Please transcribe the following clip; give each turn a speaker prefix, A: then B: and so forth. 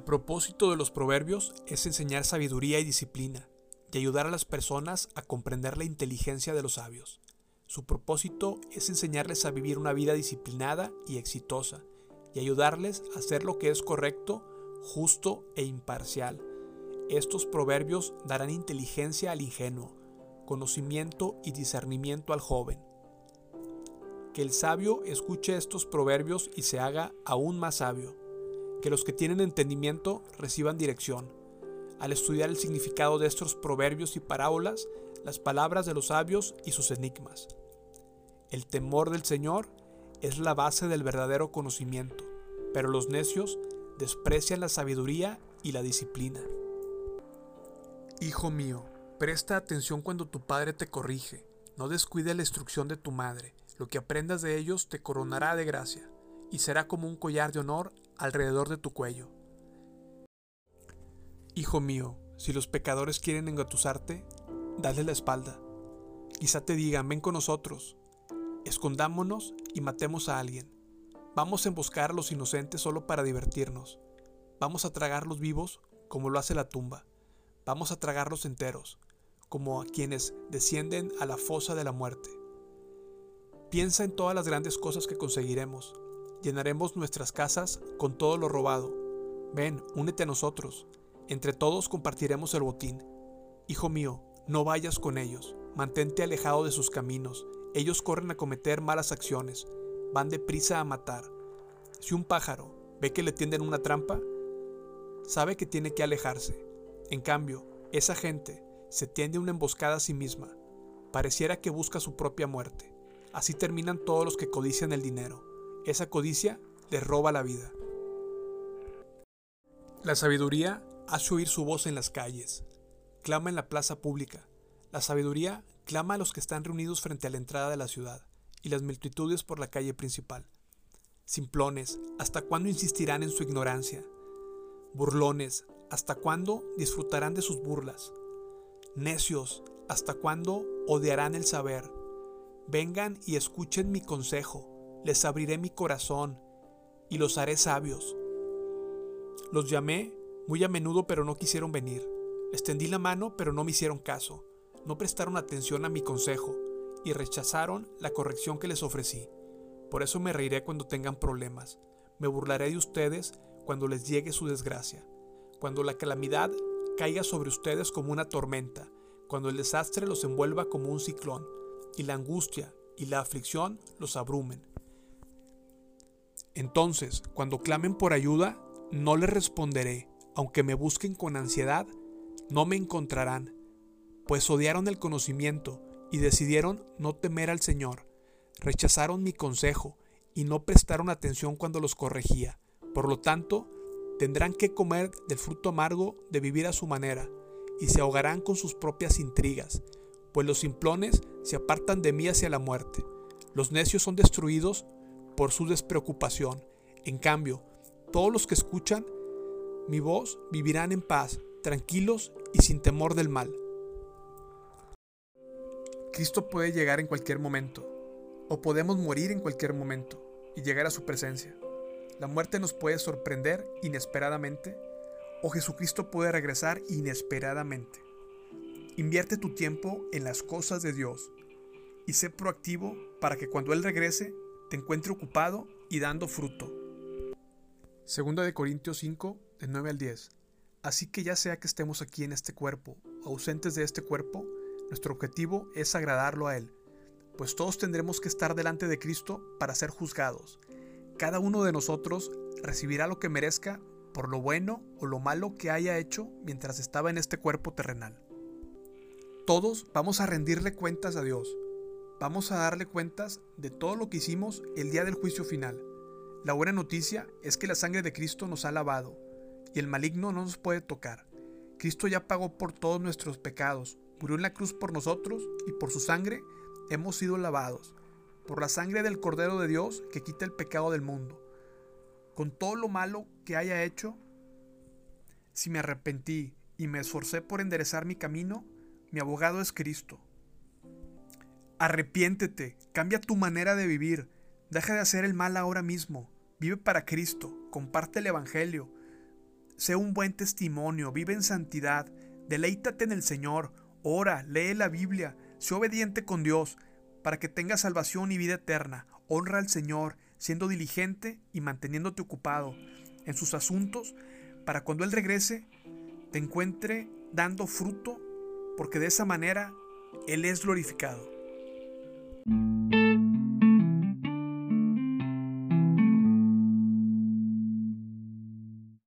A: El propósito de los proverbios es enseñar sabiduría y disciplina y ayudar a las personas a comprender la inteligencia de los sabios. Su propósito es enseñarles a vivir una vida disciplinada y exitosa y ayudarles a hacer lo que es correcto, justo e imparcial. Estos proverbios darán inteligencia al ingenuo, conocimiento y discernimiento al joven. Que el sabio escuche estos proverbios y se haga aún más sabio que los que tienen entendimiento reciban dirección. Al estudiar el significado de estos proverbios y parábolas, las palabras de los sabios y sus enigmas. El temor del Señor es la base del verdadero conocimiento, pero los necios desprecian la sabiduría y la disciplina. Hijo mío, presta atención cuando tu padre te corrige, no descuide la instrucción de tu madre, lo que aprendas de ellos te coronará de gracia, y será como un collar de honor alrededor de tu cuello. Hijo mío, si los pecadores quieren engatusarte, dale la espalda. Quizá te digan, ven con nosotros, escondámonos y matemos a alguien. Vamos a emboscar a los inocentes solo para divertirnos. Vamos a tragarlos vivos como lo hace la tumba. Vamos a tragarlos enteros, como a quienes descienden a la fosa de la muerte. Piensa en todas las grandes cosas que conseguiremos, llenaremos nuestras casas con todo lo robado. Ven, únete a nosotros. Entre todos compartiremos el botín. Hijo mío, no vayas con ellos. Mantente alejado de sus caminos. Ellos corren a cometer malas acciones. Van deprisa a matar. Si un pájaro ve que le tienden una trampa, sabe que tiene que alejarse. En cambio, esa gente se tiende una emboscada a sí misma. Pareciera que busca su propia muerte. Así terminan todos los que codician el dinero. Esa codicia le roba la vida. La sabiduría hace oír su voz en las calles, clama en la plaza pública. La sabiduría clama a los que están reunidos frente a la entrada de la ciudad y las multitudes por la calle principal. Simplones, ¿hasta cuándo insistirán en su ignorancia? Burlones, ¿hasta cuándo disfrutarán de sus burlas? Necios, ¿hasta cuándo odiarán el saber? Vengan y escuchen mi consejo les abriré mi corazón y los haré sabios. Los llamé muy a menudo pero no quisieron venir. Les tendí la mano pero no me hicieron caso. No prestaron atención a mi consejo y rechazaron la corrección que les ofrecí. Por eso me reiré cuando tengan problemas. Me burlaré de ustedes cuando les llegue su desgracia. Cuando la calamidad caiga sobre ustedes como una tormenta. Cuando el desastre los envuelva como un ciclón. Y la angustia y la aflicción los abrumen. Entonces, cuando clamen por ayuda, no les responderé, aunque me busquen con ansiedad, no me encontrarán, pues odiaron el conocimiento y decidieron no temer al Señor, rechazaron mi consejo y no prestaron atención cuando los corregía. Por lo tanto, tendrán que comer del fruto amargo de vivir a su manera, y se ahogarán con sus propias intrigas, pues los simplones se apartan de mí hacia la muerte. Los necios son destruidos por su despreocupación. En cambio, todos los que escuchan mi voz vivirán en paz, tranquilos y sin temor del mal. Cristo puede llegar en cualquier momento, o podemos morir en cualquier momento y llegar a su presencia. La muerte nos puede sorprender inesperadamente, o Jesucristo puede regresar inesperadamente. Invierte tu tiempo en las cosas de Dios y sé proactivo para que cuando Él regrese te encuentre ocupado y dando fruto. Segunda de Corintios 5, de 9 al 10. Así que ya sea que estemos aquí en este cuerpo o ausentes de este cuerpo, nuestro objetivo es agradarlo a Él, pues todos tendremos que estar delante de Cristo para ser juzgados. Cada uno de nosotros recibirá lo que merezca por lo bueno o lo malo que haya hecho mientras estaba en este cuerpo terrenal. Todos vamos a rendirle cuentas a Dios, vamos a darle cuentas de todo lo que hicimos el día del juicio final. La buena noticia es que la sangre de Cristo nos ha lavado y el maligno no nos puede tocar. Cristo ya pagó por todos nuestros pecados, murió en la cruz por nosotros y por su sangre hemos sido lavados, por la sangre del Cordero de Dios que quita el pecado del mundo. Con todo lo malo que haya hecho, si me arrepentí y me esforcé por enderezar mi camino, mi abogado es Cristo Arrepiéntete, cambia tu manera de vivir, deja de hacer el mal ahora mismo, vive para Cristo, comparte el Evangelio, sé un buen testimonio, vive en santidad, deleítate en el Señor, ora, lee la Biblia, sé obediente con Dios, para que tengas salvación y vida eterna. Honra al Señor, siendo diligente y manteniéndote ocupado en sus asuntos, para cuando Él regrese, te encuentre dando fruto, porque de esa manera Él es glorificado. Thank you.